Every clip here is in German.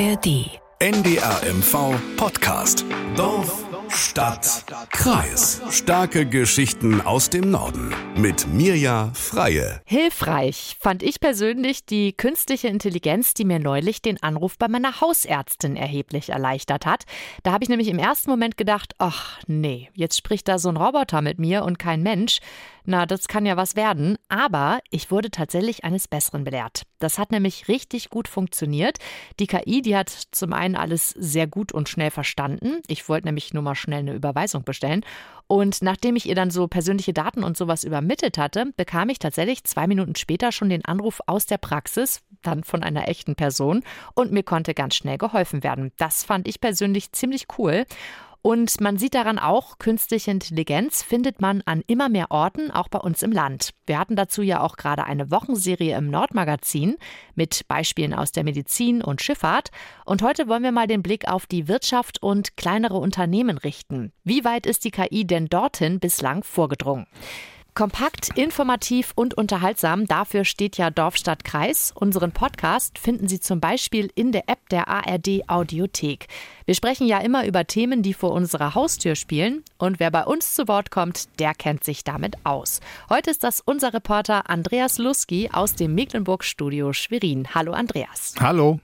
ARD. NDRMV Podcast. Dorf, Stadt, Kreis. Starke Geschichten aus dem Norden. Mit Mirja Freie. Hilfreich fand ich persönlich die künstliche Intelligenz, die mir neulich den Anruf bei meiner Hausärztin erheblich erleichtert hat. Da habe ich nämlich im ersten Moment gedacht, ach nee, jetzt spricht da so ein Roboter mit mir und kein Mensch. Na, das kann ja was werden. Aber ich wurde tatsächlich eines Besseren belehrt. Das hat nämlich richtig gut funktioniert. Die KI, die hat zum einen alles sehr gut und schnell verstanden. Ich wollte nämlich nur mal schnell eine Überweisung bestellen. Und nachdem ich ihr dann so persönliche Daten und sowas übermittelt hatte, bekam ich tatsächlich zwei Minuten später schon den Anruf aus der Praxis, dann von einer echten Person. Und mir konnte ganz schnell geholfen werden. Das fand ich persönlich ziemlich cool. Und man sieht daran auch, künstliche Intelligenz findet man an immer mehr Orten, auch bei uns im Land. Wir hatten dazu ja auch gerade eine Wochenserie im Nordmagazin mit Beispielen aus der Medizin und Schifffahrt. Und heute wollen wir mal den Blick auf die Wirtschaft und kleinere Unternehmen richten. Wie weit ist die KI denn dorthin bislang vorgedrungen? Kompakt, informativ und unterhaltsam, dafür steht ja Dorf, Stadt, Kreis. Unseren Podcast finden Sie zum Beispiel in der App der ARD Audiothek. Wir sprechen ja immer über Themen, die vor unserer Haustür spielen. Und wer bei uns zu Wort kommt, der kennt sich damit aus. Heute ist das unser Reporter Andreas Luski aus dem Mecklenburg-Studio Schwerin. Hallo Andreas. Hallo.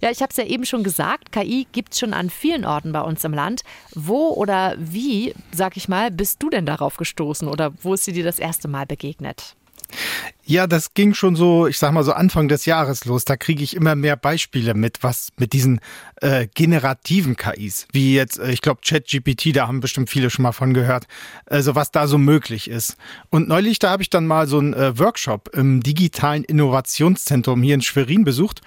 Ja, ich habe es ja eben schon gesagt, KI gibt es schon an vielen Orten bei uns im Land. Wo oder wie, sag ich mal, bist du denn darauf gestoßen oder wo ist sie dir das erste Mal begegnet? Ja, das ging schon so, ich sag mal so Anfang des Jahres los. Da kriege ich immer mehr Beispiele mit, was mit diesen äh, generativen KIs, wie jetzt, äh, ich glaube, ChatGPT, da haben bestimmt viele schon mal von gehört, also was da so möglich ist. Und neulich, da habe ich dann mal so einen äh, Workshop im digitalen Innovationszentrum hier in Schwerin besucht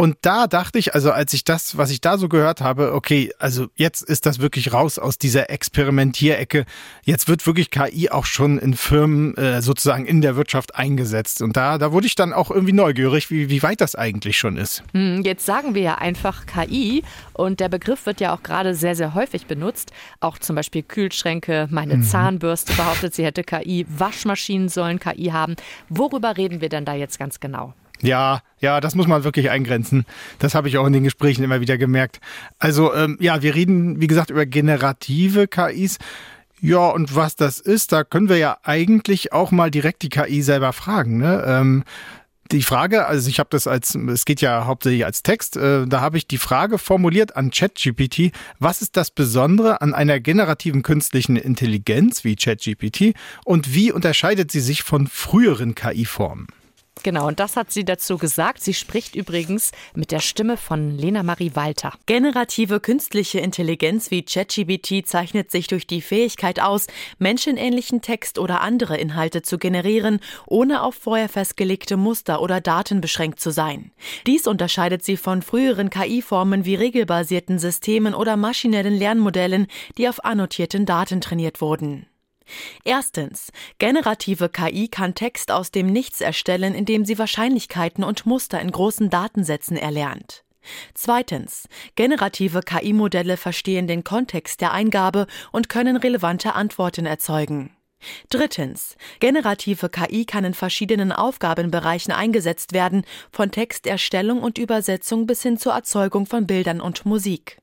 und da dachte ich, also als ich das, was ich da so gehört habe, okay, also jetzt ist das wirklich raus aus dieser Experimentierecke. Jetzt wird wirklich KI auch schon in Firmen äh, sozusagen in der Wirtschaft eingesetzt. Und da, da wurde ich dann auch irgendwie neugierig, wie, wie weit das eigentlich schon ist. Hm, jetzt sagen wir ja einfach KI und der Begriff wird ja auch gerade sehr, sehr häufig benutzt. Auch zum Beispiel Kühlschränke, meine mhm. Zahnbürste behauptet, sie hätte KI, Waschmaschinen sollen KI haben. Worüber reden wir denn da jetzt ganz genau? Ja, ja, das muss man wirklich eingrenzen. Das habe ich auch in den Gesprächen immer wieder gemerkt. Also ähm, ja, wir reden, wie gesagt, über generative KIs. Ja, und was das ist, da können wir ja eigentlich auch mal direkt die KI selber fragen. Ne? Ähm, die Frage, also ich habe das als, es geht ja hauptsächlich als Text, äh, da habe ich die Frage formuliert an ChatGPT, was ist das Besondere an einer generativen künstlichen Intelligenz wie ChatGPT und wie unterscheidet sie sich von früheren KI-Formen? Genau, und das hat sie dazu gesagt. Sie spricht übrigens mit der Stimme von Lena Marie Walter. Generative künstliche Intelligenz wie ChatGPT zeichnet sich durch die Fähigkeit aus, menschenähnlichen Text oder andere Inhalte zu generieren, ohne auf vorher festgelegte Muster oder Daten beschränkt zu sein. Dies unterscheidet sie von früheren KI-Formen wie regelbasierten Systemen oder maschinellen Lernmodellen, die auf annotierten Daten trainiert wurden. Erstens. Generative KI kann Text aus dem Nichts erstellen, indem sie Wahrscheinlichkeiten und Muster in großen Datensätzen erlernt. Zweitens. Generative KI-Modelle verstehen den Kontext der Eingabe und können relevante Antworten erzeugen. Drittens. Generative KI kann in verschiedenen Aufgabenbereichen eingesetzt werden, von Texterstellung und Übersetzung bis hin zur Erzeugung von Bildern und Musik.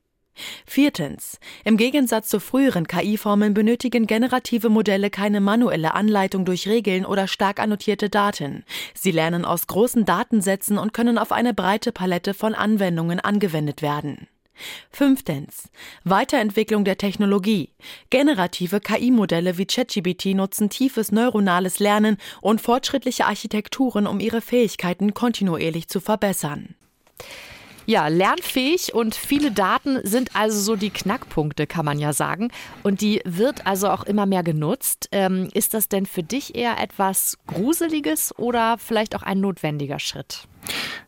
Viertens. Im Gegensatz zu früheren KI-Formen benötigen generative Modelle keine manuelle Anleitung durch Regeln oder stark annotierte Daten. Sie lernen aus großen Datensätzen und können auf eine breite Palette von Anwendungen angewendet werden. Fünftens. Weiterentwicklung der Technologie. Generative KI-Modelle wie ChatGPT nutzen tiefes neuronales Lernen und fortschrittliche Architekturen, um ihre Fähigkeiten kontinuierlich zu verbessern. Ja, lernfähig und viele Daten sind also so die Knackpunkte, kann man ja sagen. Und die wird also auch immer mehr genutzt. Ähm, ist das denn für dich eher etwas Gruseliges oder vielleicht auch ein notwendiger Schritt?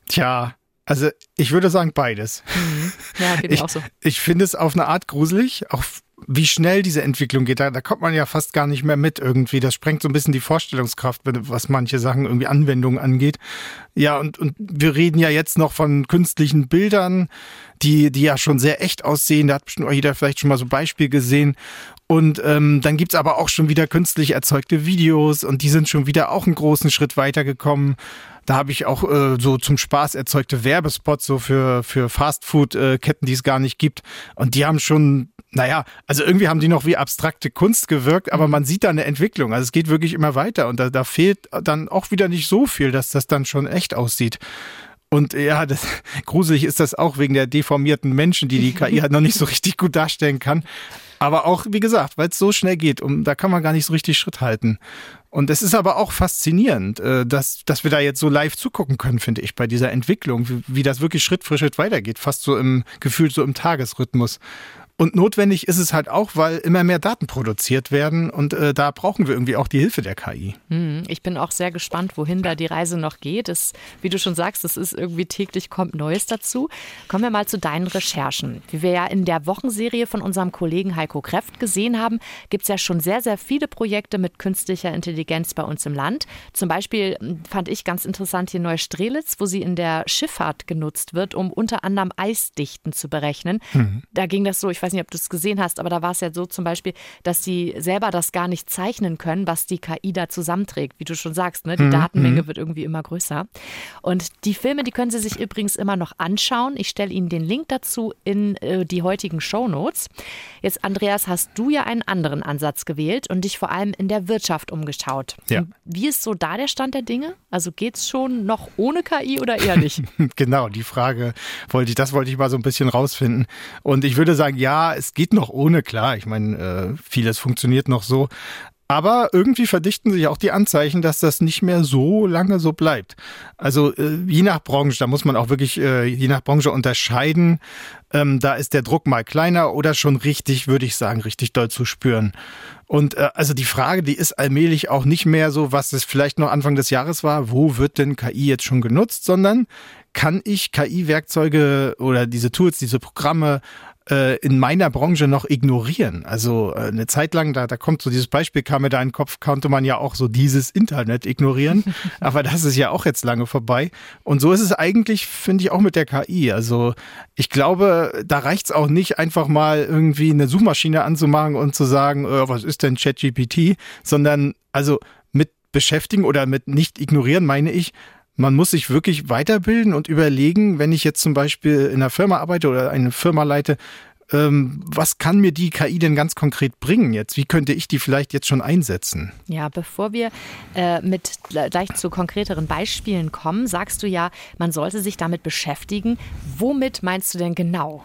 Tja, also ich würde sagen beides. Mhm. Ja, geht ich, auch so. Ich finde es auf eine Art gruselig, auch wie schnell diese Entwicklung geht, da, da kommt man ja fast gar nicht mehr mit irgendwie. Das sprengt so ein bisschen die Vorstellungskraft, was manche Sachen irgendwie Anwendungen angeht. Ja, und, und wir reden ja jetzt noch von künstlichen Bildern, die, die ja schon sehr echt aussehen. Da hat bestimmt auch jeder vielleicht schon mal so ein Beispiel gesehen. Und ähm, dann gibt's aber auch schon wieder künstlich erzeugte Videos und die sind schon wieder auch einen großen Schritt weitergekommen. Da habe ich auch äh, so zum Spaß erzeugte Werbespots so für, für Fastfood-Ketten, die es gar nicht gibt. Und die haben schon, naja, also irgendwie haben die noch wie abstrakte Kunst gewirkt, aber man sieht da eine Entwicklung. Also es geht wirklich immer weiter und da, da fehlt dann auch wieder nicht so viel, dass das dann schon echt aussieht. Und ja, das, gruselig ist das auch wegen der deformierten Menschen, die die KI halt noch nicht so richtig gut darstellen kann. Aber auch, wie gesagt, weil es so schnell geht, um, da kann man gar nicht so richtig Schritt halten. Und es ist aber auch faszinierend, äh, dass, dass wir da jetzt so live zugucken können, finde ich, bei dieser Entwicklung, wie, wie das wirklich Schritt für Schritt weitergeht, fast so im Gefühl, so im Tagesrhythmus. Und notwendig ist es halt auch, weil immer mehr Daten produziert werden und äh, da brauchen wir irgendwie auch die Hilfe der KI. Hm, ich bin auch sehr gespannt, wohin da die Reise noch geht. Es, wie du schon sagst, es ist irgendwie täglich kommt Neues dazu. Kommen wir mal zu deinen Recherchen. Wie wir ja in der Wochenserie von unserem Kollegen Heiko Kreft gesehen haben, gibt es ja schon sehr, sehr viele Projekte mit künstlicher Intelligenz bei uns im Land. Zum Beispiel hm, fand ich ganz interessant hier Neustrelitz, wo sie in der Schifffahrt genutzt wird, um unter anderem Eisdichten zu berechnen. Mhm. Da ging das so, ich weiß weiß nicht, ob du es gesehen hast, aber da war es ja so zum Beispiel, dass sie selber das gar nicht zeichnen können, was die KI da zusammenträgt. Wie du schon sagst, ne? die mhm. Datenmenge mhm. wird irgendwie immer größer. Und die Filme, die können Sie sich übrigens immer noch anschauen. Ich stelle Ihnen den Link dazu in äh, die heutigen Show Notes. Jetzt, Andreas, hast du ja einen anderen Ansatz gewählt und dich vor allem in der Wirtschaft umgeschaut. Ja. Wie ist so da der Stand der Dinge? Also geht es schon noch ohne KI oder eher nicht? genau, die Frage wollte ich, das wollte ich mal so ein bisschen rausfinden. Und ich würde sagen, ja, es geht noch ohne, klar. Ich meine, äh, vieles funktioniert noch so. Aber irgendwie verdichten sich auch die Anzeichen, dass das nicht mehr so lange so bleibt. Also äh, je nach Branche, da muss man auch wirklich äh, je nach Branche unterscheiden. Ähm, da ist der Druck mal kleiner oder schon richtig, würde ich sagen, richtig doll zu spüren. Und äh, also die Frage, die ist allmählich auch nicht mehr so, was es vielleicht noch Anfang des Jahres war, wo wird denn KI jetzt schon genutzt, sondern kann ich KI-Werkzeuge oder diese Tools, diese Programme äh, in meiner Branche noch ignorieren. Also äh, eine Zeit lang, da, da kommt so dieses Beispiel, kam mir da in den Kopf, konnte man ja auch so dieses Internet ignorieren. Aber das ist ja auch jetzt lange vorbei. Und so ist es eigentlich, finde ich, auch mit der KI. Also ich glaube, da reicht's auch nicht, einfach mal irgendwie eine Suchmaschine anzumachen und zu sagen, äh, was ist denn ChatGPT, sondern also mit beschäftigen oder mit nicht ignorieren meine ich, man muss sich wirklich weiterbilden und überlegen, wenn ich jetzt zum Beispiel in einer Firma arbeite oder eine Firma leite, ähm, was kann mir die KI denn ganz konkret bringen jetzt? Wie könnte ich die vielleicht jetzt schon einsetzen? Ja, bevor wir äh, mit gleich zu konkreteren Beispielen kommen, sagst du ja, man sollte sich damit beschäftigen. Womit meinst du denn genau?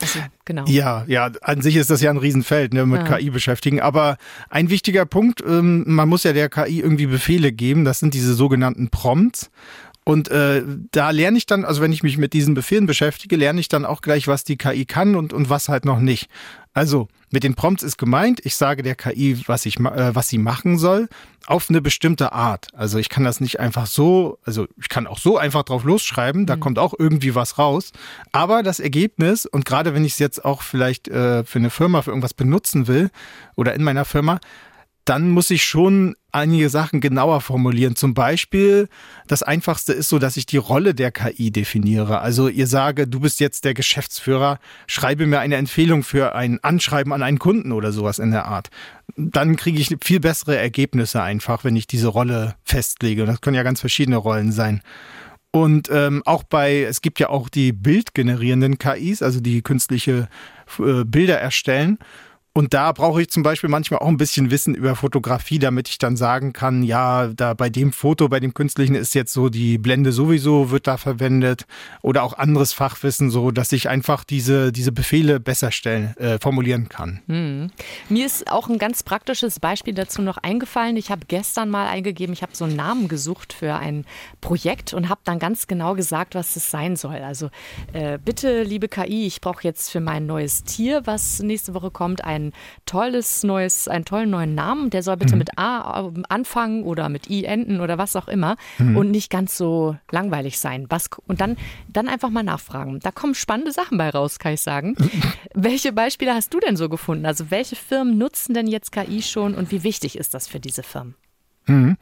Also, genau. Ja, ja, an sich ist das ja ein Riesenfeld, ne, mit ja. KI beschäftigen. Aber ein wichtiger Punkt, ähm, man muss ja der KI irgendwie Befehle geben. Das sind diese sogenannten Prompts. Und äh, da lerne ich dann, also wenn ich mich mit diesen Befehlen beschäftige, lerne ich dann auch gleich, was die KI kann und, und was halt noch nicht. Also mit den Prompts ist gemeint, ich sage der KI, was, ich, äh, was sie machen soll, auf eine bestimmte Art. Also ich kann das nicht einfach so, also ich kann auch so einfach drauf losschreiben, da mhm. kommt auch irgendwie was raus. Aber das Ergebnis, und gerade wenn ich es jetzt auch vielleicht äh, für eine Firma, für irgendwas benutzen will oder in meiner Firma, dann muss ich schon einige Sachen genauer formulieren. Zum Beispiel, das Einfachste ist so, dass ich die Rolle der KI definiere. Also ihr sage, du bist jetzt der Geschäftsführer, schreibe mir eine Empfehlung für ein Anschreiben an einen Kunden oder sowas in der Art. Dann kriege ich viel bessere Ergebnisse einfach, wenn ich diese Rolle festlege. das können ja ganz verschiedene Rollen sein. Und ähm, auch bei, es gibt ja auch die bildgenerierenden KIs, also die künstliche äh, Bilder erstellen. Und da brauche ich zum Beispiel manchmal auch ein bisschen Wissen über Fotografie, damit ich dann sagen kann, ja, da bei dem Foto, bei dem künstlichen ist jetzt so die Blende sowieso wird da verwendet oder auch anderes Fachwissen, so dass ich einfach diese, diese Befehle besser stellen, äh, formulieren kann. Hm. Mir ist auch ein ganz praktisches Beispiel dazu noch eingefallen. Ich habe gestern mal eingegeben, ich habe so einen Namen gesucht für ein Projekt und habe dann ganz genau gesagt, was es sein soll. Also äh, bitte, liebe KI, ich brauche jetzt für mein neues Tier, was nächste Woche kommt, ein ein tolles neues, einen tollen neuen Namen. Der soll bitte mhm. mit A ähm, anfangen oder mit I enden oder was auch immer mhm. und nicht ganz so langweilig sein. Was, und dann, dann einfach mal nachfragen. Da kommen spannende Sachen bei raus, kann ich sagen. welche Beispiele hast du denn so gefunden? Also welche Firmen nutzen denn jetzt KI schon und wie wichtig ist das für diese Firmen? Mhm.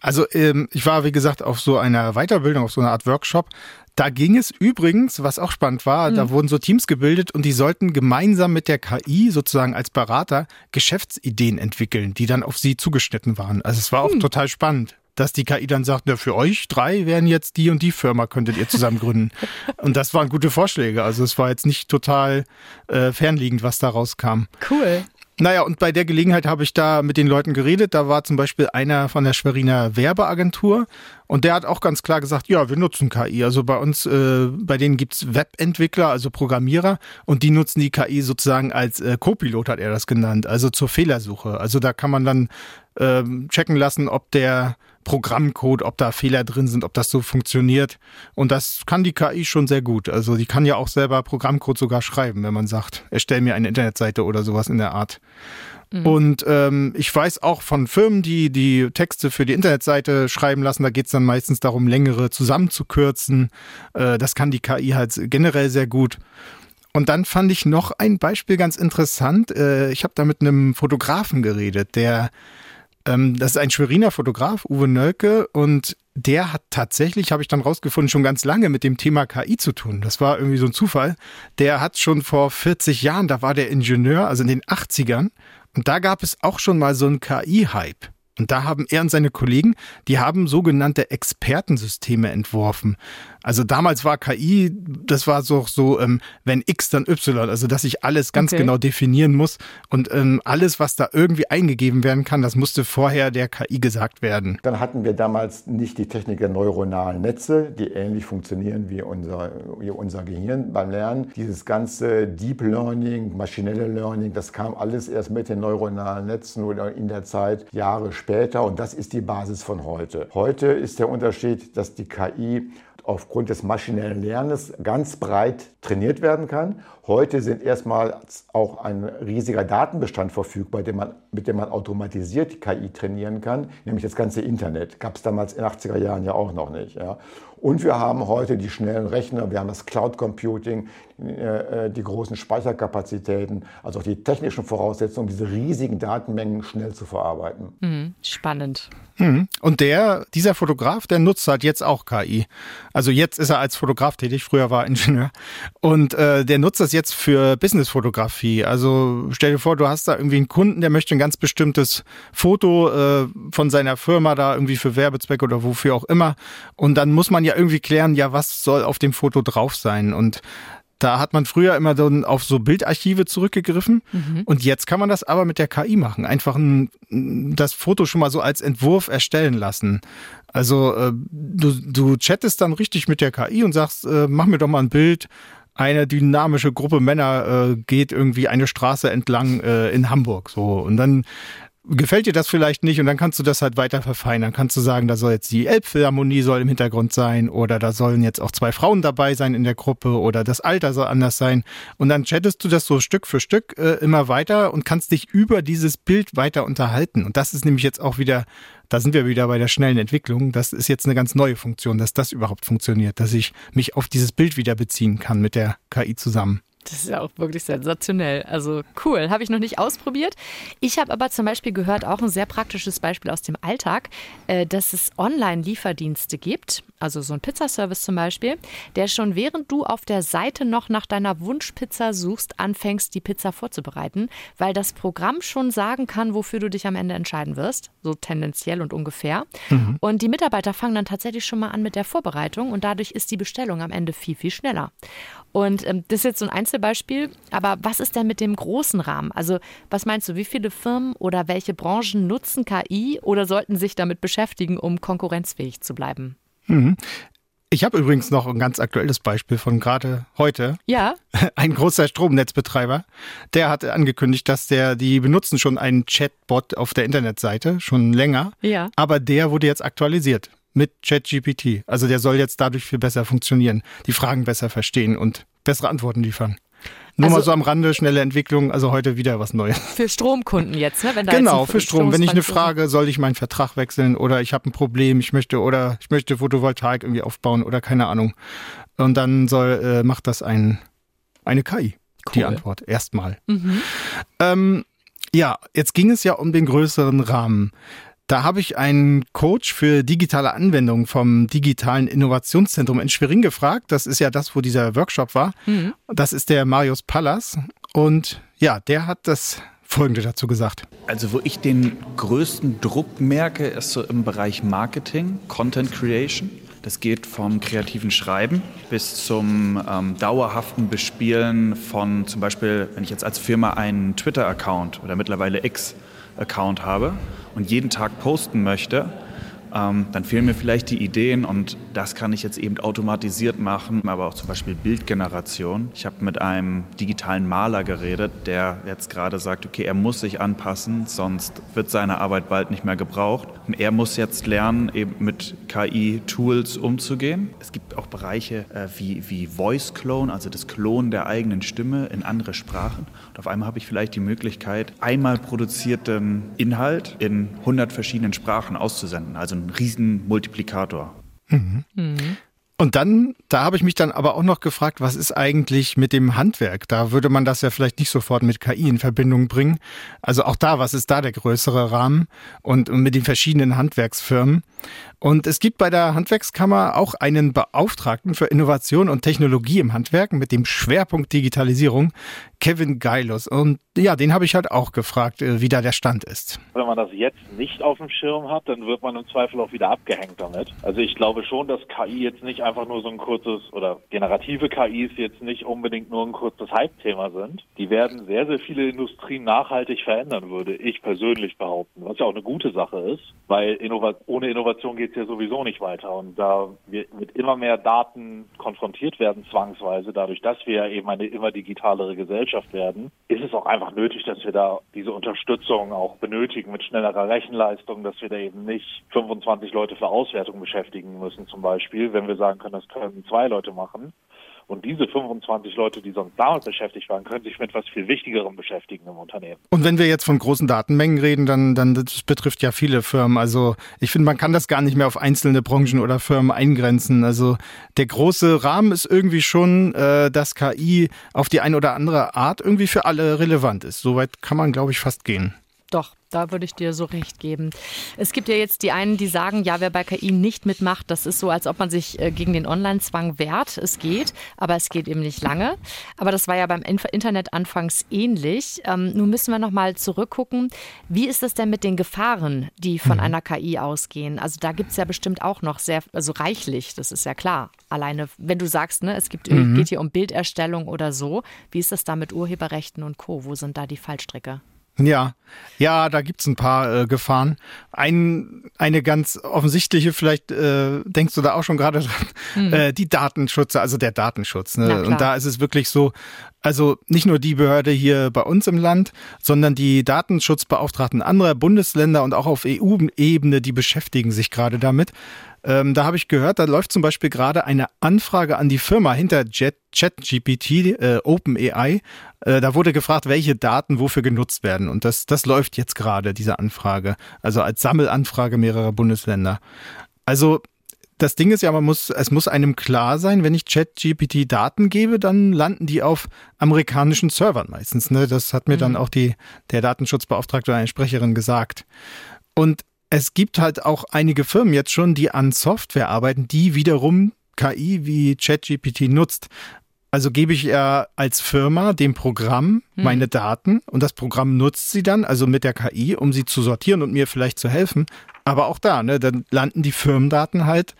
Also ähm, ich war, wie gesagt, auf so einer Weiterbildung, auf so einer Art Workshop. Da ging es übrigens, was auch spannend war, mhm. da wurden so Teams gebildet und die sollten gemeinsam mit der KI sozusagen als Berater Geschäftsideen entwickeln, die dann auf sie zugeschnitten waren. Also es war auch mhm. total spannend dass die KI dann sagt, na, für euch drei wären jetzt die und die Firma, könntet ihr zusammen gründen. und das waren gute Vorschläge. Also es war jetzt nicht total äh, fernliegend, was da rauskam. Cool. Naja, und bei der Gelegenheit habe ich da mit den Leuten geredet. Da war zum Beispiel einer von der Schweriner Werbeagentur und der hat auch ganz klar gesagt, ja, wir nutzen KI. Also bei uns, äh, bei denen gibt's Webentwickler, also Programmierer und die nutzen die KI sozusagen als äh, Co-Pilot, hat er das genannt, also zur Fehlersuche. Also da kann man dann äh, checken lassen, ob der Programmcode, ob da Fehler drin sind, ob das so funktioniert. Und das kann die KI schon sehr gut. Also die kann ja auch selber Programmcode sogar schreiben, wenn man sagt, erstell mir eine Internetseite oder sowas in der Art. Mhm. Und ähm, ich weiß auch von Firmen, die die Texte für die Internetseite schreiben lassen, da geht es dann meistens darum, längere zusammenzukürzen. Äh, das kann die KI halt generell sehr gut. Und dann fand ich noch ein Beispiel ganz interessant. Äh, ich habe da mit einem Fotografen geredet, der ähm, das ist ein Schweriner Fotograf, Uwe Nölke, und der hat tatsächlich, habe ich dann rausgefunden, schon ganz lange mit dem Thema KI zu tun. Das war irgendwie so ein Zufall. Der hat schon vor 40 Jahren, da war der Ingenieur, also in den 80ern, und da gab es auch schon mal so einen KI-Hype. Und da haben er und seine Kollegen, die haben sogenannte Expertensysteme entworfen. Also damals war KI, das war so, so ähm, wenn X dann Y, also dass ich alles ganz okay. genau definieren muss und ähm, alles, was da irgendwie eingegeben werden kann, das musste vorher der KI gesagt werden. Dann hatten wir damals nicht die Technik der neuronalen Netze, die ähnlich funktionieren wie unser, wie unser Gehirn beim Lernen. Dieses ganze Deep Learning, maschinelle Learning, das kam alles erst mit den neuronalen Netzen oder in der Zeit Jahre später und das ist die Basis von heute. Heute ist der Unterschied, dass die KI aufgrund des maschinellen Lernens ganz breit trainiert werden kann. Heute sind erstmal auch ein riesiger Datenbestand verfügbar, den man, mit dem man automatisiert KI trainieren kann, nämlich das ganze Internet. Gab es damals in den 80er Jahren ja auch noch nicht. Ja. Und wir haben heute die schnellen Rechner, wir haben das Cloud Computing, äh, äh, die großen Speicherkapazitäten, also auch die technischen Voraussetzungen, diese riesigen Datenmengen schnell zu verarbeiten. Mhm, spannend. Mhm. Und der, dieser Fotograf, der nutzt halt jetzt auch KI. Also jetzt ist er als Fotograf tätig, früher war er Ingenieur. Und äh, der nutzt das jetzt für Businessfotografie. Also stell dir vor, du hast da irgendwie einen Kunden, der möchte ein ganz bestimmtes Foto äh, von seiner Firma da irgendwie für Werbezwecke oder wofür auch immer. Und dann muss man ja irgendwie klären, ja, was soll auf dem Foto drauf sein? Und da hat man früher immer dann auf so Bildarchive zurückgegriffen mhm. und jetzt kann man das aber mit der KI machen. Einfach ein, das Foto schon mal so als Entwurf erstellen lassen. Also äh, du, du chattest dann richtig mit der KI und sagst, äh, mach mir doch mal ein Bild. Eine dynamische Gruppe Männer äh, geht irgendwie eine Straße entlang äh, in Hamburg. So und dann gefällt dir das vielleicht nicht und dann kannst du das halt weiter verfeinern. Kannst du sagen, da soll jetzt die Elbphilharmonie soll im Hintergrund sein oder da sollen jetzt auch zwei Frauen dabei sein in der Gruppe oder das Alter soll anders sein. Und dann chattest du das so Stück für Stück äh, immer weiter und kannst dich über dieses Bild weiter unterhalten. Und das ist nämlich jetzt auch wieder, da sind wir wieder bei der schnellen Entwicklung. Das ist jetzt eine ganz neue Funktion, dass das überhaupt funktioniert, dass ich mich auf dieses Bild wieder beziehen kann mit der KI zusammen. Das ist ja auch wirklich sensationell. Also cool, habe ich noch nicht ausprobiert. Ich habe aber zum Beispiel gehört, auch ein sehr praktisches Beispiel aus dem Alltag, äh, dass es Online-Lieferdienste gibt, also so ein Pizzaservice zum Beispiel, der schon während du auf der Seite noch nach deiner Wunschpizza suchst, anfängst, die Pizza vorzubereiten, weil das Programm schon sagen kann, wofür du dich am Ende entscheiden wirst, so tendenziell und ungefähr. Mhm. Und die Mitarbeiter fangen dann tatsächlich schon mal an mit der Vorbereitung und dadurch ist die Bestellung am Ende viel, viel schneller. Und ähm, das ist jetzt so ein Einzelbeispiel, aber was ist denn mit dem großen Rahmen? Also was meinst du, wie viele Firmen oder welche Branchen nutzen KI oder sollten sich damit beschäftigen, um konkurrenzfähig zu bleiben? Mhm. Ich habe übrigens noch ein ganz aktuelles Beispiel von gerade heute. Ja. Ein großer Stromnetzbetreiber, der hat angekündigt, dass der, die benutzen schon einen Chatbot auf der Internetseite, schon länger. Ja. Aber der wurde jetzt aktualisiert mit ChatGPT. Also der soll jetzt dadurch viel besser funktionieren, die Fragen besser verstehen und bessere Antworten liefern. Nur also, mal so am Rande, schnelle Entwicklung, also heute wieder was Neues. Für Stromkunden jetzt, ne? Wenn da genau, für Strom. Wenn ich eine Frage, soll ich meinen Vertrag wechseln oder ich habe ein Problem, ich möchte oder ich möchte Photovoltaik irgendwie aufbauen oder keine Ahnung. Und dann soll, äh, macht das ein, eine KI. Cool. Die Antwort erstmal. Mhm. Ähm, ja, jetzt ging es ja um den größeren Rahmen. Da habe ich einen Coach für digitale Anwendungen vom Digitalen Innovationszentrum in Schwerin gefragt. Das ist ja das, wo dieser Workshop war. Mhm. Das ist der Marius Pallas. Und ja, der hat das Folgende dazu gesagt. Also wo ich den größten Druck merke, ist so im Bereich Marketing, Content Creation. Das geht vom kreativen Schreiben bis zum ähm, dauerhaften Bespielen von zum Beispiel, wenn ich jetzt als Firma einen Twitter-Account oder mittlerweile X-Account habe und jeden Tag posten möchte, ähm, dann fehlen mir vielleicht die Ideen und das kann ich jetzt eben automatisiert machen, aber auch zum Beispiel Bildgeneration. Ich habe mit einem digitalen Maler geredet, der jetzt gerade sagt, okay, er muss sich anpassen, sonst wird seine Arbeit bald nicht mehr gebraucht. Er muss jetzt lernen, eben mit KI-Tools umzugehen. Es gibt auch Bereiche äh, wie, wie Voice Clone, also das Klonen der eigenen Stimme in andere Sprachen. Und auf einmal habe ich vielleicht die Möglichkeit, einmal produzierten Inhalt in 100 verschiedenen Sprachen auszusenden. Also ein riesen Multiplikator. Mhm. Mhm. Und dann, da habe ich mich dann aber auch noch gefragt, was ist eigentlich mit dem Handwerk? Da würde man das ja vielleicht nicht sofort mit KI in Verbindung bringen. Also auch da, was ist da der größere Rahmen und mit den verschiedenen Handwerksfirmen? Und es gibt bei der Handwerkskammer auch einen Beauftragten für Innovation und Technologie im Handwerk mit dem Schwerpunkt Digitalisierung, Kevin Geilus. Und ja, den habe ich halt auch gefragt, äh, wie da der Stand ist. Wenn man das jetzt nicht auf dem Schirm hat, dann wird man im Zweifel auch wieder abgehängt damit. Also ich glaube schon, dass KI jetzt nicht einfach nur so ein kurzes oder generative KIs jetzt nicht unbedingt nur ein kurzes Hype-Thema sind. Die werden sehr, sehr viele Industrien nachhaltig verändern, würde ich persönlich behaupten, was ja auch eine gute Sache ist, weil Innova ohne Innovation geht es ja sowieso nicht weiter. Und da wir mit immer mehr Daten konfrontiert werden, zwangsweise, dadurch, dass wir eben eine immer digitalere Gesellschaft werden, ist es auch einfach nötig, dass wir da diese Unterstützung auch benötigen mit schnellerer Rechenleistung, dass wir da eben nicht 25 Leute für Auswertung beschäftigen müssen, zum Beispiel, wenn wir sagen können, das können zwei Leute machen, und diese 25 Leute, die sonst damit beschäftigt waren, können sich mit was viel Wichtigerem beschäftigen im Unternehmen. Und wenn wir jetzt von großen Datenmengen reden, dann, dann das betrifft ja viele Firmen. Also ich finde, man kann das gar nicht mehr auf einzelne Branchen oder Firmen eingrenzen. Also der große Rahmen ist irgendwie schon, äh, dass KI auf die eine oder andere Art irgendwie für alle relevant ist. Soweit kann man, glaube ich, fast gehen. Doch, da würde ich dir so recht geben. Es gibt ja jetzt die einen, die sagen, ja, wer bei KI nicht mitmacht, das ist so, als ob man sich äh, gegen den Online-Zwang wehrt. Es geht, aber es geht eben nicht lange. Aber das war ja beim Internet anfangs ähnlich. Ähm, nun müssen wir noch mal zurückgucken. Wie ist es denn mit den Gefahren, die von mhm. einer KI ausgehen? Also da gibt es ja bestimmt auch noch sehr, also reichlich, das ist ja klar. Alleine, wenn du sagst, ne, es gibt, mhm. geht hier um Bilderstellung oder so, wie ist das da mit Urheberrechten und Co.? Wo sind da die Fallstricke? Ja, ja, da gibt's ein paar äh, Gefahren. Ein, eine ganz offensichtliche, vielleicht äh, denkst du da auch schon gerade dran, hm. äh, die Datenschutzer, also der Datenschutz. Ne? Und da ist es wirklich so, also nicht nur die Behörde hier bei uns im Land, sondern die Datenschutzbeauftragten anderer Bundesländer und auch auf EU-Ebene, die beschäftigen sich gerade damit. Ähm, da habe ich gehört, da läuft zum Beispiel gerade eine Anfrage an die Firma hinter ChatGPT, äh, OpenAI. Äh, da wurde gefragt, welche Daten wofür genutzt werden. Und das, das läuft jetzt gerade, diese Anfrage. Also als Sammelanfrage mehrerer Bundesländer. Also das Ding ist ja, man muss, es muss einem klar sein, wenn ich ChatGPT Daten gebe, dann landen die auf amerikanischen Servern meistens. Ne? Das hat mir mhm. dann auch die, der Datenschutzbeauftragte oder eine Sprecherin gesagt. Und es gibt halt auch einige Firmen jetzt schon, die an Software arbeiten, die wiederum KI wie ChatGPT nutzt. Also gebe ich ja als Firma dem Programm hm. meine Daten und das Programm nutzt sie dann, also mit der KI, um sie zu sortieren und mir vielleicht zu helfen. Aber auch da, ne, dann landen die Firmendaten halt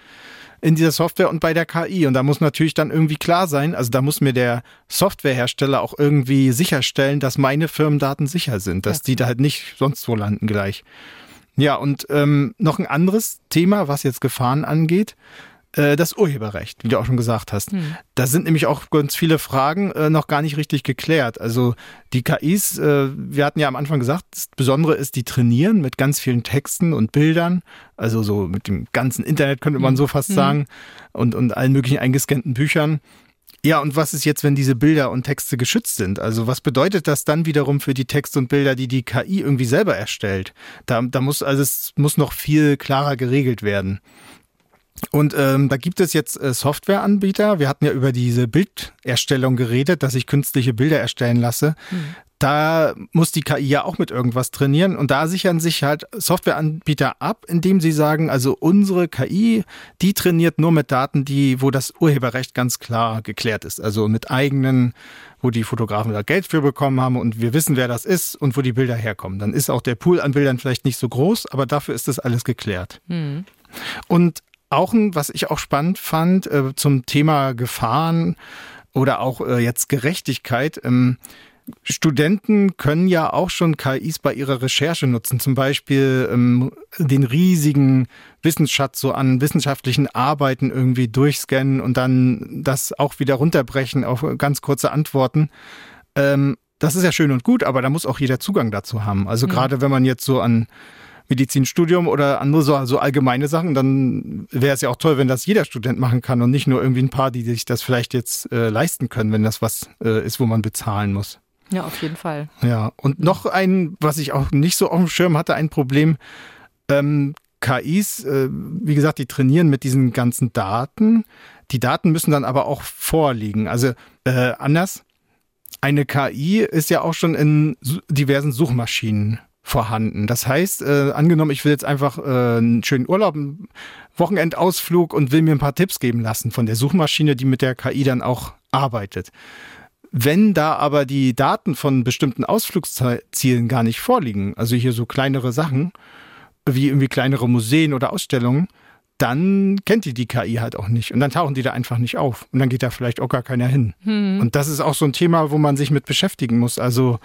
in dieser Software und bei der KI. Und da muss natürlich dann irgendwie klar sein, also da muss mir der Softwarehersteller auch irgendwie sicherstellen, dass meine Firmendaten sicher sind, dass ja. die da halt nicht sonst wo landen gleich. Ja, und ähm, noch ein anderes Thema, was jetzt Gefahren angeht, das Urheberrecht, wie du auch schon gesagt hast. Hm. Da sind nämlich auch ganz viele Fragen äh, noch gar nicht richtig geklärt. Also die KIs, äh, wir hatten ja am Anfang gesagt, das Besondere ist, die trainieren mit ganz vielen Texten und Bildern, also so mit dem ganzen Internet könnte man hm. so fast hm. sagen und, und allen möglichen eingescannten Büchern. Ja, und was ist jetzt, wenn diese Bilder und Texte geschützt sind? Also was bedeutet das dann wiederum für die Texte und Bilder, die die KI irgendwie selber erstellt? Da, da muss, also es muss noch viel klarer geregelt werden. Und ähm, da gibt es jetzt äh, Softwareanbieter. Wir hatten ja über diese Bilderstellung geredet, dass ich künstliche Bilder erstellen lasse. Mhm. da muss die KI ja auch mit irgendwas trainieren und da sichern sich halt Softwareanbieter ab, indem sie sagen, also unsere KI, die trainiert nur mit Daten, die, wo das Urheberrecht ganz klar geklärt ist, also mit eigenen, wo die Fotografen da Geld für bekommen haben und wir wissen, wer das ist und wo die Bilder herkommen. Dann ist auch der Pool an Bildern vielleicht nicht so groß, aber dafür ist das alles geklärt. Mhm. Und auch ein, was ich auch spannend fand, äh, zum Thema Gefahren oder auch äh, jetzt Gerechtigkeit. Ähm, Studenten können ja auch schon KIs bei ihrer Recherche nutzen, zum Beispiel ähm, den riesigen Wissensschatz so an wissenschaftlichen Arbeiten irgendwie durchscannen und dann das auch wieder runterbrechen auf ganz kurze Antworten. Ähm, das ist ja schön und gut, aber da muss auch jeder Zugang dazu haben. Also mhm. gerade wenn man jetzt so an Medizinstudium oder andere so, so allgemeine Sachen, dann wäre es ja auch toll, wenn das jeder Student machen kann und nicht nur irgendwie ein paar, die sich das vielleicht jetzt äh, leisten können, wenn das was äh, ist, wo man bezahlen muss. Ja, auf jeden Fall. Ja, und noch ein, was ich auch nicht so auf dem Schirm hatte, ein Problem. Ähm, KIs, äh, wie gesagt, die trainieren mit diesen ganzen Daten. Die Daten müssen dann aber auch vorliegen. Also äh, anders, eine KI ist ja auch schon in diversen Suchmaschinen vorhanden. Das heißt, äh, angenommen, ich will jetzt einfach äh, einen schönen Urlaub, einen Wochenendausflug und will mir ein paar Tipps geben lassen von der Suchmaschine, die mit der KI dann auch arbeitet. Wenn da aber die Daten von bestimmten Ausflugszielen gar nicht vorliegen, also hier so kleinere Sachen, wie irgendwie kleinere Museen oder Ausstellungen, dann kennt die die KI halt auch nicht. Und dann tauchen die da einfach nicht auf. Und dann geht da vielleicht auch gar keiner hin. Hm. Und das ist auch so ein Thema, wo man sich mit beschäftigen muss. Also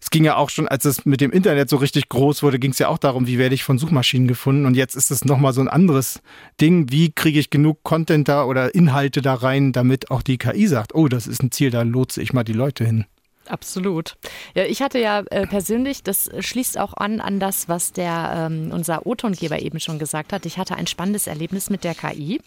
es ging ja auch schon, als es mit dem Internet so richtig groß wurde, ging es ja auch darum, wie werde ich von Suchmaschinen gefunden. Und jetzt ist es nochmal so ein anderes Ding. Wie kriege ich genug Content da oder Inhalte da rein, damit auch die KI sagt, oh, das ist ein Ziel, da lotse ich mal die Leute hin. Absolut. Ja, ich hatte ja äh, persönlich, das schließt auch an an das, was der ähm, unser O-Tongeber eben schon gesagt hat. Ich hatte ein spannendes Erlebnis mit der KI.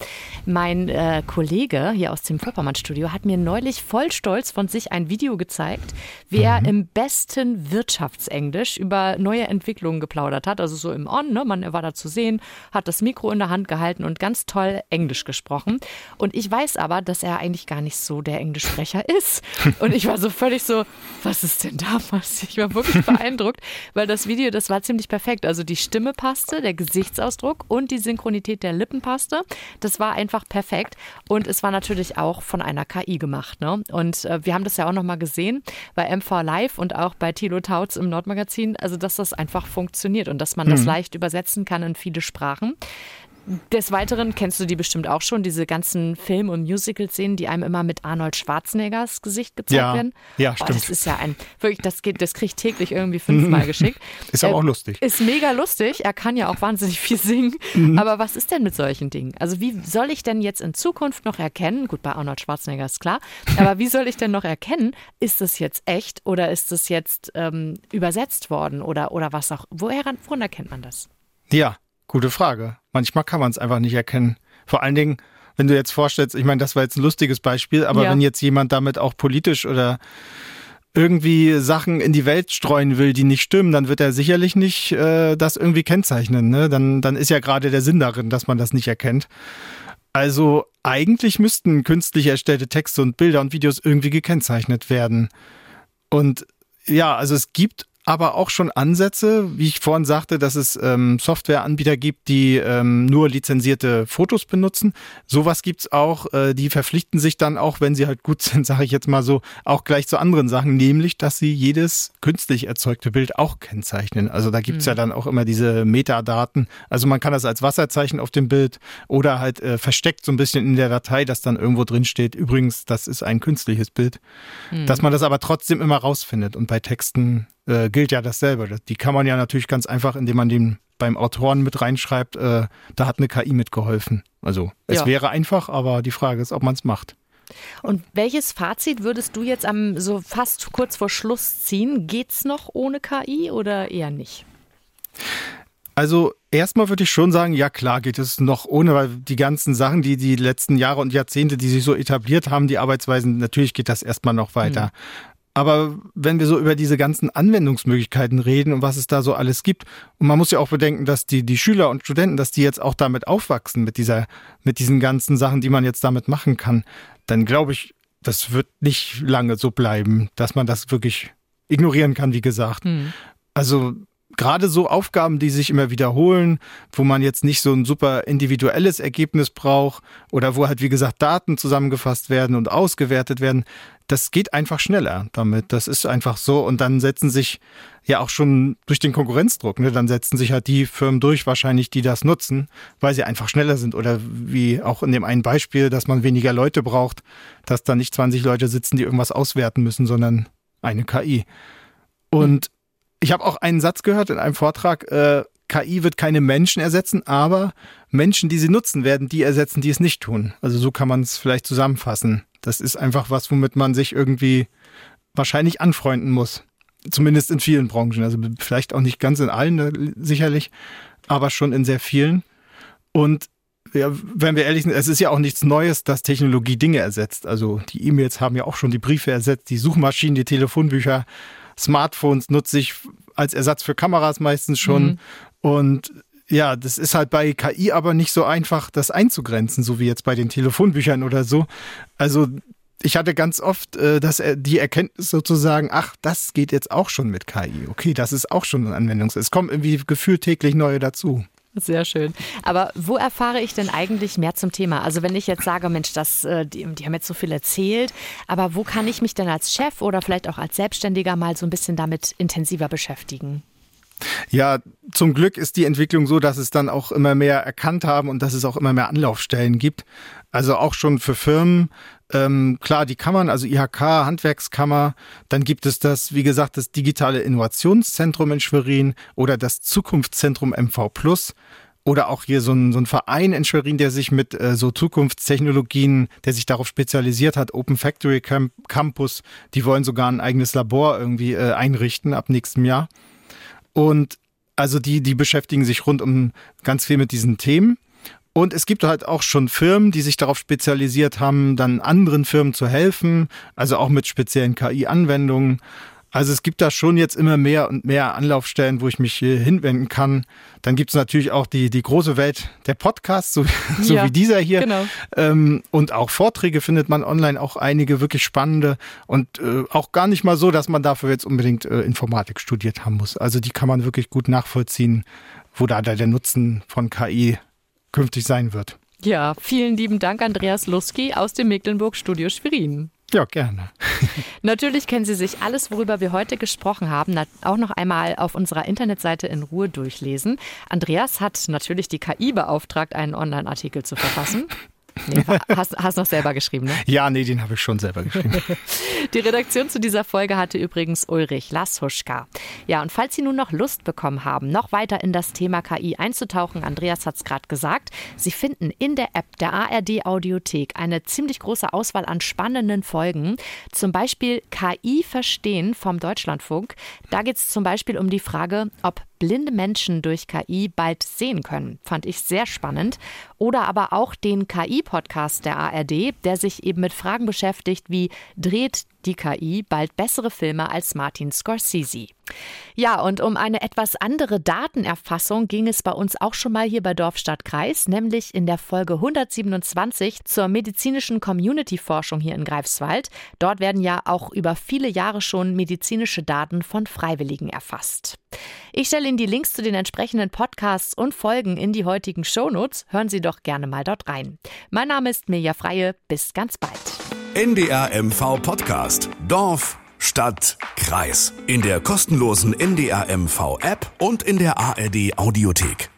Mein äh, Kollege hier aus dem Vorpommern-Studio hat mir neulich voll stolz von sich ein Video gezeigt, wie mhm. er im besten Wirtschaftsenglisch über neue Entwicklungen geplaudert hat. Also so im On, ne? man war da zu sehen, hat das Mikro in der Hand gehalten und ganz toll Englisch gesprochen. Und ich weiß aber, dass er eigentlich gar nicht so der Englischsprecher ist. Und ich war so völlig so, was ist denn da passiert? Ich war wirklich beeindruckt, weil das Video, das war ziemlich perfekt. Also die Stimme passte, der Gesichtsausdruck und die Synchronität der Lippen passte. Das war einfach perfekt. Und es war natürlich auch von einer KI gemacht. Ne? Und äh, wir haben das ja auch nochmal gesehen bei MV Live und auch bei Thilo Tautz im Nordmagazin, also dass das einfach funktioniert und dass man mhm. das leicht übersetzen kann in viele Sprachen. Des Weiteren kennst du die bestimmt auch schon, diese ganzen Film- und Musical-Szenen, die einem immer mit Arnold Schwarzeneggers Gesicht gezeigt ja, werden. Ja, stimmt. das ist ja ein, wirklich, das geht, das kriege ich täglich irgendwie fünfmal geschickt. Ist aber äh, auch lustig. Ist mega lustig. Er kann ja auch wahnsinnig viel singen. Mhm. Aber was ist denn mit solchen Dingen? Also wie soll ich denn jetzt in Zukunft noch erkennen, gut, bei Arnold Schwarzenegger ist klar, aber wie soll ich denn noch erkennen, ist das jetzt echt oder ist das jetzt ähm, übersetzt worden oder, oder was auch, woher, woran erkennt man das? Ja, Gute Frage. Manchmal kann man es einfach nicht erkennen. Vor allen Dingen, wenn du jetzt vorstellst, ich meine, das war jetzt ein lustiges Beispiel, aber ja. wenn jetzt jemand damit auch politisch oder irgendwie Sachen in die Welt streuen will, die nicht stimmen, dann wird er sicherlich nicht äh, das irgendwie kennzeichnen. Ne? Dann, dann ist ja gerade der Sinn darin, dass man das nicht erkennt. Also eigentlich müssten künstlich erstellte Texte und Bilder und Videos irgendwie gekennzeichnet werden. Und ja, also es gibt aber auch schon Ansätze, wie ich vorhin sagte, dass es ähm, Softwareanbieter gibt, die ähm, nur lizenzierte Fotos benutzen. Sowas gibt's auch, äh, die verpflichten sich dann auch, wenn sie halt gut sind, sage ich jetzt mal so, auch gleich zu anderen Sachen, nämlich, dass sie jedes künstlich erzeugte Bild auch kennzeichnen. Also da gibt's mhm. ja dann auch immer diese Metadaten. Also man kann das als Wasserzeichen auf dem Bild oder halt äh, versteckt so ein bisschen in der Datei, dass dann irgendwo drin steht, übrigens, das ist ein künstliches Bild. Mhm. Dass man das aber trotzdem immer rausfindet. Und bei Texten äh, gilt ja dasselbe. Die kann man ja natürlich ganz einfach, indem man den beim Autoren mit reinschreibt, äh, da hat eine KI mitgeholfen. Also es ja. wäre einfach, aber die Frage ist, ob man es macht. Und welches Fazit würdest du jetzt am so fast kurz vor Schluss ziehen? Geht's noch ohne KI oder eher nicht? Also erstmal würde ich schon sagen, ja klar geht es noch ohne, weil die ganzen Sachen, die die letzten Jahre und Jahrzehnte, die sich so etabliert haben, die Arbeitsweisen, natürlich geht das erstmal noch weiter. Mhm. Aber wenn wir so über diese ganzen Anwendungsmöglichkeiten reden und was es da so alles gibt, und man muss ja auch bedenken, dass die, die Schüler und Studenten, dass die jetzt auch damit aufwachsen, mit dieser, mit diesen ganzen Sachen, die man jetzt damit machen kann, dann glaube ich, das wird nicht lange so bleiben, dass man das wirklich ignorieren kann, wie gesagt. Mhm. Also gerade so Aufgaben, die sich immer wiederholen, wo man jetzt nicht so ein super individuelles Ergebnis braucht oder wo halt, wie gesagt, Daten zusammengefasst werden und ausgewertet werden, das geht einfach schneller damit. Das ist einfach so. Und dann setzen sich ja auch schon durch den Konkurrenzdruck, ne, dann setzen sich halt die Firmen durch, wahrscheinlich, die das nutzen, weil sie einfach schneller sind. Oder wie auch in dem einen Beispiel, dass man weniger Leute braucht, dass da nicht 20 Leute sitzen, die irgendwas auswerten müssen, sondern eine KI. Und ich habe auch einen Satz gehört in einem Vortrag, äh, KI wird keine Menschen ersetzen, aber Menschen, die sie nutzen, werden die ersetzen, die es nicht tun. Also so kann man es vielleicht zusammenfassen. Das ist einfach was, womit man sich irgendwie wahrscheinlich anfreunden muss. Zumindest in vielen Branchen. Also vielleicht auch nicht ganz in allen, äh, sicherlich, aber schon in sehr vielen. Und ja, wenn wir ehrlich sind, es ist ja auch nichts Neues, dass Technologie Dinge ersetzt. Also die E-Mails haben ja auch schon die Briefe ersetzt, die Suchmaschinen, die Telefonbücher. Smartphones nutze ich als Ersatz für Kameras meistens schon. Mhm. Und ja, das ist halt bei KI aber nicht so einfach, das einzugrenzen, so wie jetzt bei den Telefonbüchern oder so. Also ich hatte ganz oft äh, dass die Erkenntnis sozusagen, ach, das geht jetzt auch schon mit KI. Okay, das ist auch schon ein Anwendungs. Es kommen irgendwie gefühlt täglich neue dazu. Sehr schön. Aber wo erfahre ich denn eigentlich mehr zum Thema? Also wenn ich jetzt sage, Mensch, das, äh, die, die, haben jetzt so viel erzählt, aber wo kann ich mich denn als Chef oder vielleicht auch als Selbstständiger mal so ein bisschen damit intensiver beschäftigen? Ja, zum Glück ist die Entwicklung so, dass es dann auch immer mehr erkannt haben und dass es auch immer mehr Anlaufstellen gibt. Also auch schon für Firmen. Ähm, klar, die Kammern, also IHK, Handwerkskammer. Dann gibt es das, wie gesagt, das digitale Innovationszentrum in Schwerin oder das Zukunftszentrum MV Plus. Oder auch hier so ein, so ein Verein in Schwerin, der sich mit äh, so Zukunftstechnologien, der sich darauf spezialisiert hat, Open Factory Camp Campus, die wollen sogar ein eigenes Labor irgendwie äh, einrichten ab nächstem Jahr. Und also die, die beschäftigen sich rund um ganz viel mit diesen Themen. Und es gibt halt auch schon Firmen, die sich darauf spezialisiert haben, dann anderen Firmen zu helfen, also auch mit speziellen KI-Anwendungen. Also es gibt da schon jetzt immer mehr und mehr Anlaufstellen, wo ich mich hinwenden kann. Dann gibt es natürlich auch die, die große Welt der Podcasts, so, so ja, wie dieser hier. Genau. Ähm, und auch Vorträge findet man online, auch einige wirklich spannende und äh, auch gar nicht mal so, dass man dafür jetzt unbedingt äh, Informatik studiert haben muss. Also die kann man wirklich gut nachvollziehen, wo da der Nutzen von KI künftig sein wird. Ja, vielen lieben Dank, Andreas Luski aus dem Mecklenburg Studio Schwerin. Ja, gerne. Natürlich können Sie sich alles, worüber wir heute gesprochen haben, auch noch einmal auf unserer Internetseite in Ruhe durchlesen. Andreas hat natürlich die KI beauftragt, einen Online-Artikel zu verfassen. Nee, hast, hast noch selber geschrieben, ne? Ja, nee, den habe ich schon selber geschrieben. Die Redaktion zu dieser Folge hatte übrigens Ulrich Lashuschka. Ja, und falls Sie nun noch Lust bekommen haben, noch weiter in das Thema KI einzutauchen, Andreas hat es gerade gesagt, Sie finden in der App der ARD Audiothek eine ziemlich große Auswahl an spannenden Folgen. Zum Beispiel KI verstehen vom Deutschlandfunk. Da geht es zum Beispiel um die Frage, ob blinde Menschen durch KI bald sehen können. Fand ich sehr spannend. Oder aber auch den KI-Podcast der ARD, der sich eben mit Fragen beschäftigt, wie dreht die KI bald bessere Filme als Martin Scorsese. Ja, und um eine etwas andere Datenerfassung ging es bei uns auch schon mal hier bei Dorf Stadt Kreis, nämlich in der Folge 127 zur medizinischen Community-Forschung hier in Greifswald. Dort werden ja auch über viele Jahre schon medizinische Daten von Freiwilligen erfasst. Ich stelle Ihnen die Links zu den entsprechenden Podcasts und Folgen in die heutigen Shownotes. Hören Sie doch gerne mal dort rein. Mein Name ist Mirja Freie. Bis ganz bald. NDR MV Podcast. Dorf, Stadt, Kreis. In der kostenlosen NDR MV App und in der ARD Audiothek.